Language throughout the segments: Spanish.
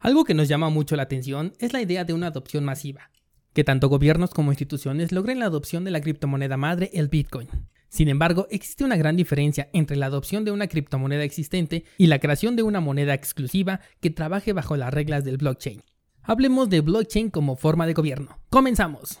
Algo que nos llama mucho la atención es la idea de una adopción masiva, que tanto gobiernos como instituciones logren la adopción de la criptomoneda madre, el Bitcoin. Sin embargo, existe una gran diferencia entre la adopción de una criptomoneda existente y la creación de una moneda exclusiva que trabaje bajo las reglas del blockchain. Hablemos de blockchain como forma de gobierno. ¡Comenzamos!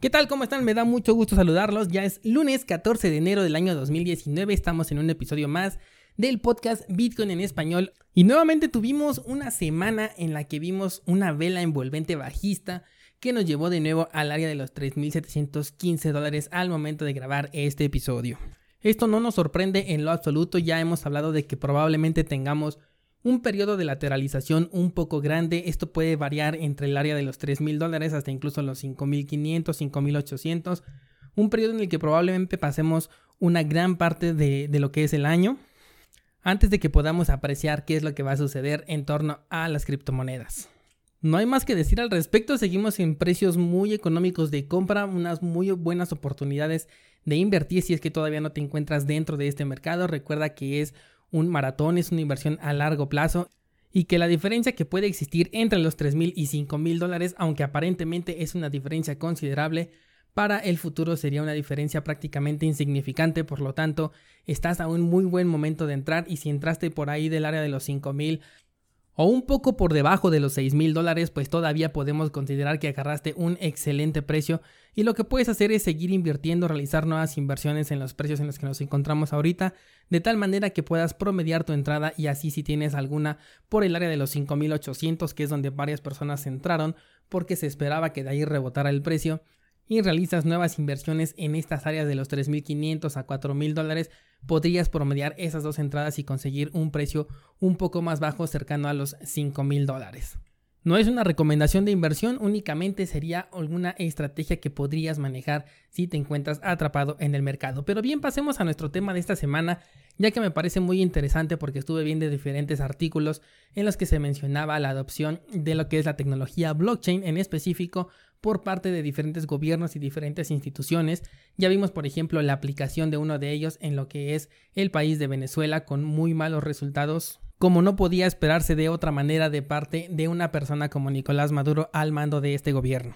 ¿Qué tal? ¿Cómo están? Me da mucho gusto saludarlos. Ya es lunes 14 de enero del año 2019. Estamos en un episodio más del podcast Bitcoin en español. Y nuevamente tuvimos una semana en la que vimos una vela envolvente bajista que nos llevó de nuevo al área de los 3.715 dólares al momento de grabar este episodio. Esto no nos sorprende en lo absoluto, ya hemos hablado de que probablemente tengamos un periodo de lateralización un poco grande, esto puede variar entre el área de los 3 mil dólares hasta incluso los 5.500, 5.800, un periodo en el que probablemente pasemos una gran parte de, de lo que es el año antes de que podamos apreciar qué es lo que va a suceder en torno a las criptomonedas. No hay más que decir al respecto, seguimos en precios muy económicos de compra, unas muy buenas oportunidades de invertir si es que todavía no te encuentras dentro de este mercado. Recuerda que es un maratón, es una inversión a largo plazo y que la diferencia que puede existir entre los 3 mil y 5 mil dólares, aunque aparentemente es una diferencia considerable, para el futuro sería una diferencia prácticamente insignificante, por lo tanto, estás a un muy buen momento de entrar y si entraste por ahí del área de los 5 mil o un poco por debajo de los 6 mil dólares, pues todavía podemos considerar que agarraste un excelente precio. Y lo que puedes hacer es seguir invirtiendo, realizar nuevas inversiones en los precios en los que nos encontramos ahorita, de tal manera que puedas promediar tu entrada y así si tienes alguna por el área de los 5800, que es donde varias personas entraron porque se esperaba que de ahí rebotara el precio, y realizas nuevas inversiones en estas áreas de los 3.500 a 4.000 dólares, podrías promediar esas dos entradas y conseguir un precio un poco más bajo cercano a los 5.000 dólares. No es una recomendación de inversión, únicamente sería alguna estrategia que podrías manejar si te encuentras atrapado en el mercado. Pero bien, pasemos a nuestro tema de esta semana, ya que me parece muy interesante porque estuve viendo diferentes artículos en los que se mencionaba la adopción de lo que es la tecnología blockchain en específico por parte de diferentes gobiernos y diferentes instituciones. Ya vimos, por ejemplo, la aplicación de uno de ellos en lo que es el país de Venezuela con muy malos resultados, como no podía esperarse de otra manera de parte de una persona como Nicolás Maduro al mando de este gobierno.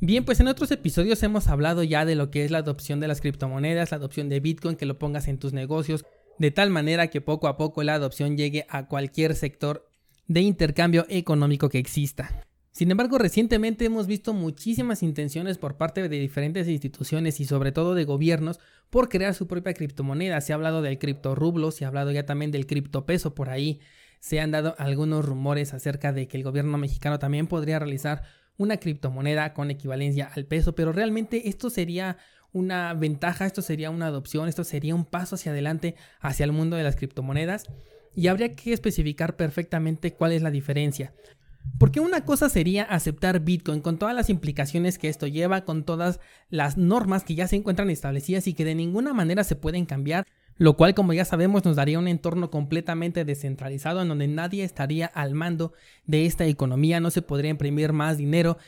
Bien, pues en otros episodios hemos hablado ya de lo que es la adopción de las criptomonedas, la adopción de Bitcoin, que lo pongas en tus negocios, de tal manera que poco a poco la adopción llegue a cualquier sector de intercambio económico que exista. Sin embargo, recientemente hemos visto muchísimas intenciones por parte de diferentes instituciones y sobre todo de gobiernos por crear su propia criptomoneda. Se ha hablado del criptorublo, se ha hablado ya también del criptopeso por ahí. Se han dado algunos rumores acerca de que el gobierno mexicano también podría realizar una criptomoneda con equivalencia al peso, pero realmente esto sería una ventaja, esto sería una adopción, esto sería un paso hacia adelante hacia el mundo de las criptomonedas y habría que especificar perfectamente cuál es la diferencia. Porque una cosa sería aceptar Bitcoin con todas las implicaciones que esto lleva, con todas las normas que ya se encuentran establecidas y que de ninguna manera se pueden cambiar, lo cual como ya sabemos nos daría un entorno completamente descentralizado en donde nadie estaría al mando de esta economía, no se podría imprimir más dinero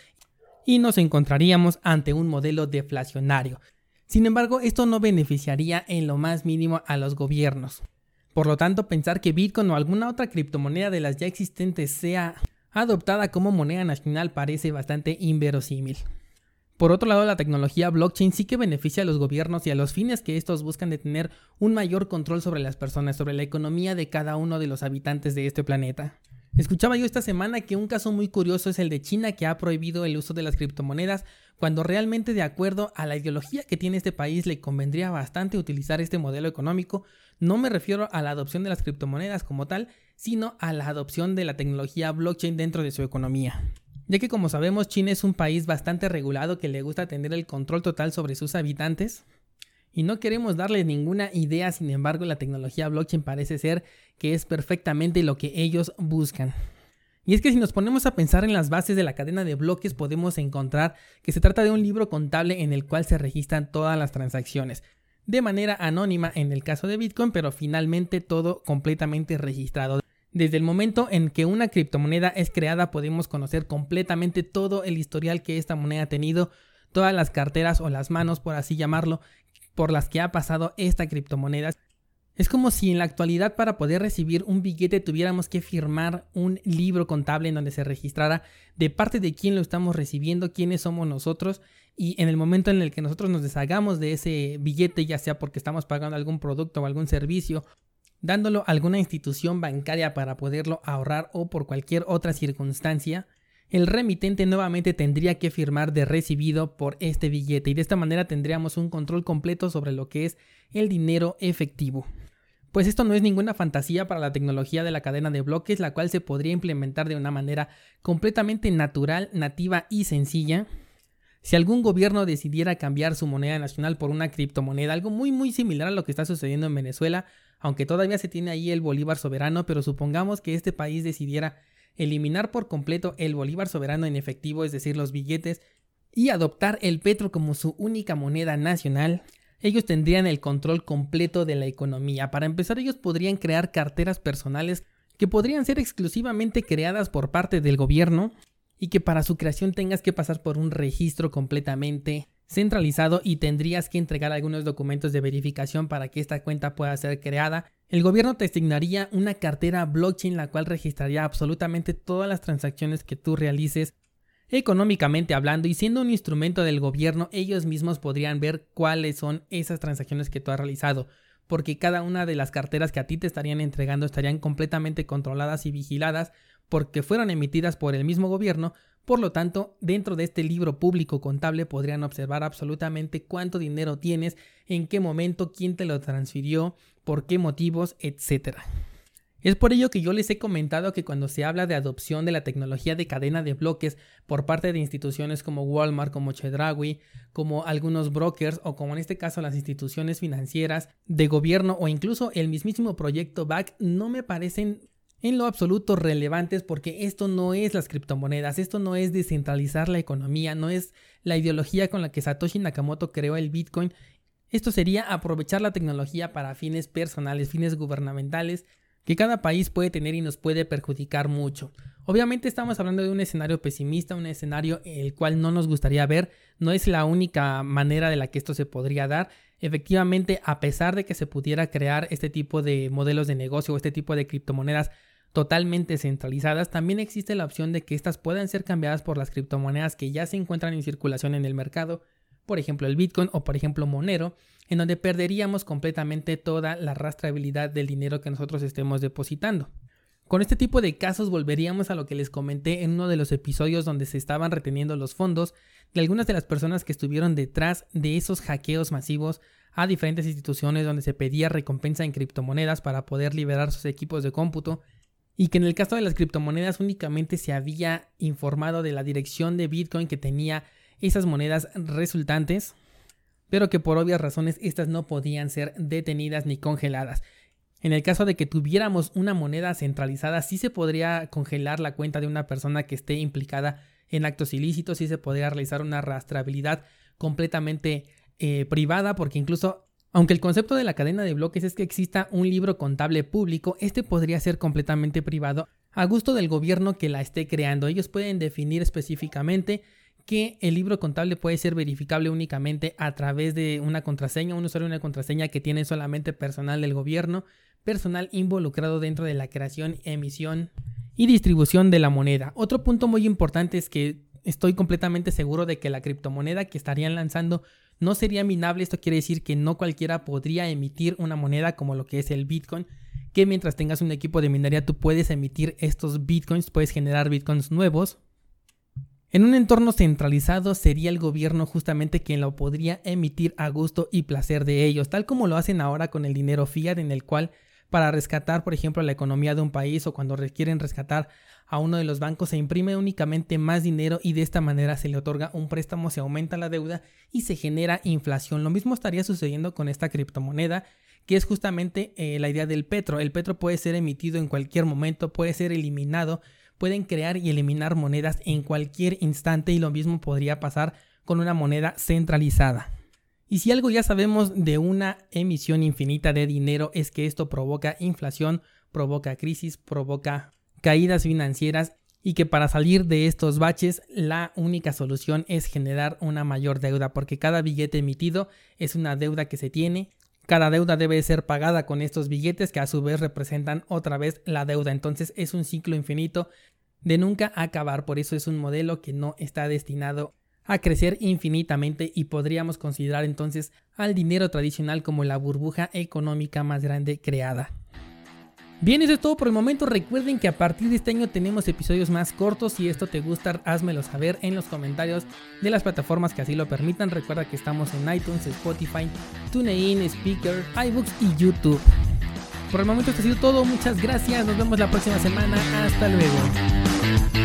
y nos encontraríamos ante un modelo deflacionario. Sin embargo, esto no beneficiaría en lo más mínimo a los gobiernos. Por lo tanto, pensar que Bitcoin o alguna otra criptomoneda de las ya existentes sea adoptada como moneda nacional parece bastante inverosímil. Por otro lado, la tecnología blockchain sí que beneficia a los gobiernos y a los fines que estos buscan de tener un mayor control sobre las personas, sobre la economía de cada uno de los habitantes de este planeta. Escuchaba yo esta semana que un caso muy curioso es el de China que ha prohibido el uso de las criptomonedas cuando realmente de acuerdo a la ideología que tiene este país le convendría bastante utilizar este modelo económico. No me refiero a la adopción de las criptomonedas como tal, sino a la adopción de la tecnología blockchain dentro de su economía ya que como sabemos China es un país bastante regulado que le gusta tener el control total sobre sus habitantes. Y no queremos darles ninguna idea, sin embargo la tecnología blockchain parece ser que es perfectamente lo que ellos buscan. Y es que si nos ponemos a pensar en las bases de la cadena de bloques podemos encontrar que se trata de un libro contable en el cual se registran todas las transacciones, de manera anónima en el caso de Bitcoin, pero finalmente todo completamente registrado. Desde el momento en que una criptomoneda es creada podemos conocer completamente todo el historial que esta moneda ha tenido, todas las carteras o las manos, por así llamarlo, por las que ha pasado esta criptomoneda. Es como si en la actualidad para poder recibir un billete tuviéramos que firmar un libro contable en donde se registrara de parte de quién lo estamos recibiendo, quiénes somos nosotros y en el momento en el que nosotros nos deshagamos de ese billete, ya sea porque estamos pagando algún producto o algún servicio dándolo a alguna institución bancaria para poderlo ahorrar o por cualquier otra circunstancia, el remitente nuevamente tendría que firmar de recibido por este billete y de esta manera tendríamos un control completo sobre lo que es el dinero efectivo. Pues esto no es ninguna fantasía para la tecnología de la cadena de bloques, la cual se podría implementar de una manera completamente natural, nativa y sencilla. Si algún gobierno decidiera cambiar su moneda nacional por una criptomoneda, algo muy muy similar a lo que está sucediendo en Venezuela, aunque todavía se tiene ahí el bolívar soberano, pero supongamos que este país decidiera eliminar por completo el bolívar soberano en efectivo, es decir, los billetes, y adoptar el petro como su única moneda nacional, ellos tendrían el control completo de la economía. Para empezar, ellos podrían crear carteras personales que podrían ser exclusivamente creadas por parte del gobierno y que para su creación tengas que pasar por un registro completamente centralizado y tendrías que entregar algunos documentos de verificación para que esta cuenta pueda ser creada. El gobierno te asignaría una cartera blockchain la cual registraría absolutamente todas las transacciones que tú realices económicamente hablando y siendo un instrumento del gobierno ellos mismos podrían ver cuáles son esas transacciones que tú has realizado porque cada una de las carteras que a ti te estarían entregando estarían completamente controladas y vigiladas porque fueron emitidas por el mismo gobierno por lo tanto, dentro de este libro público contable podrían observar absolutamente cuánto dinero tienes, en qué momento, quién te lo transfirió, por qué motivos, etc. Es por ello que yo les he comentado que cuando se habla de adopción de la tecnología de cadena de bloques por parte de instituciones como Walmart, como Chedraui, como algunos brokers o como en este caso las instituciones financieras de gobierno o incluso el mismísimo proyecto BAC, no me parecen en lo absoluto relevantes porque esto no es las criptomonedas, esto no es descentralizar la economía, no es la ideología con la que Satoshi Nakamoto creó el Bitcoin. Esto sería aprovechar la tecnología para fines personales, fines gubernamentales, que cada país puede tener y nos puede perjudicar mucho. Obviamente estamos hablando de un escenario pesimista, un escenario el cual no nos gustaría ver, no es la única manera de la que esto se podría dar. Efectivamente, a pesar de que se pudiera crear este tipo de modelos de negocio o este tipo de criptomonedas totalmente centralizadas, también existe la opción de que estas puedan ser cambiadas por las criptomonedas que ya se encuentran en circulación en el mercado, por ejemplo el Bitcoin o por ejemplo Monero, en donde perderíamos completamente toda la rastreabilidad del dinero que nosotros estemos depositando. Con este tipo de casos volveríamos a lo que les comenté en uno de los episodios donde se estaban reteniendo los fondos de algunas de las personas que estuvieron detrás de esos hackeos masivos a diferentes instituciones donde se pedía recompensa en criptomonedas para poder liberar sus equipos de cómputo y que en el caso de las criptomonedas únicamente se había informado de la dirección de Bitcoin que tenía esas monedas resultantes, pero que por obvias razones estas no podían ser detenidas ni congeladas. En el caso de que tuviéramos una moneda centralizada, sí se podría congelar la cuenta de una persona que esté implicada en actos ilícitos, sí se podría realizar una rastreabilidad completamente eh, privada, porque incluso aunque el concepto de la cadena de bloques es que exista un libro contable público, este podría ser completamente privado a gusto del gobierno que la esté creando. Ellos pueden definir específicamente que el libro contable puede ser verificable únicamente a través de una contraseña, un usuario una contraseña que tiene solamente personal del gobierno, personal involucrado dentro de la creación, emisión y distribución de la moneda. Otro punto muy importante es que estoy completamente seguro de que la criptomoneda que estarían lanzando no sería minable. Esto quiere decir que no cualquiera podría emitir una moneda como lo que es el Bitcoin, que mientras tengas un equipo de minería tú puedes emitir estos Bitcoins, puedes generar Bitcoins nuevos. En un entorno centralizado sería el gobierno justamente quien lo podría emitir a gusto y placer de ellos, tal como lo hacen ahora con el dinero fiat en el cual para rescatar, por ejemplo, la economía de un país o cuando requieren rescatar a uno de los bancos se imprime únicamente más dinero y de esta manera se le otorga un préstamo, se aumenta la deuda y se genera inflación. Lo mismo estaría sucediendo con esta criptomoneda que es justamente eh, la idea del petro. El petro puede ser emitido en cualquier momento, puede ser eliminado, pueden crear y eliminar monedas en cualquier instante y lo mismo podría pasar con una moneda centralizada. Y si algo ya sabemos de una emisión infinita de dinero es que esto provoca inflación, provoca crisis, provoca caídas financieras y que para salir de estos baches la única solución es generar una mayor deuda porque cada billete emitido es una deuda que se tiene. Cada deuda debe ser pagada con estos billetes que a su vez representan otra vez la deuda. Entonces es un ciclo infinito de nunca acabar. Por eso es un modelo que no está destinado a crecer infinitamente y podríamos considerar entonces al dinero tradicional como la burbuja económica más grande creada. Bien, eso es todo por el momento. Recuerden que a partir de este año tenemos episodios más cortos. Si esto te gusta, házmelo saber en los comentarios de las plataformas que así lo permitan. Recuerda que estamos en iTunes, Spotify, TuneIn, Speaker, iBooks y YouTube. Por el momento esto ha sido todo. Muchas gracias. Nos vemos la próxima semana. Hasta luego.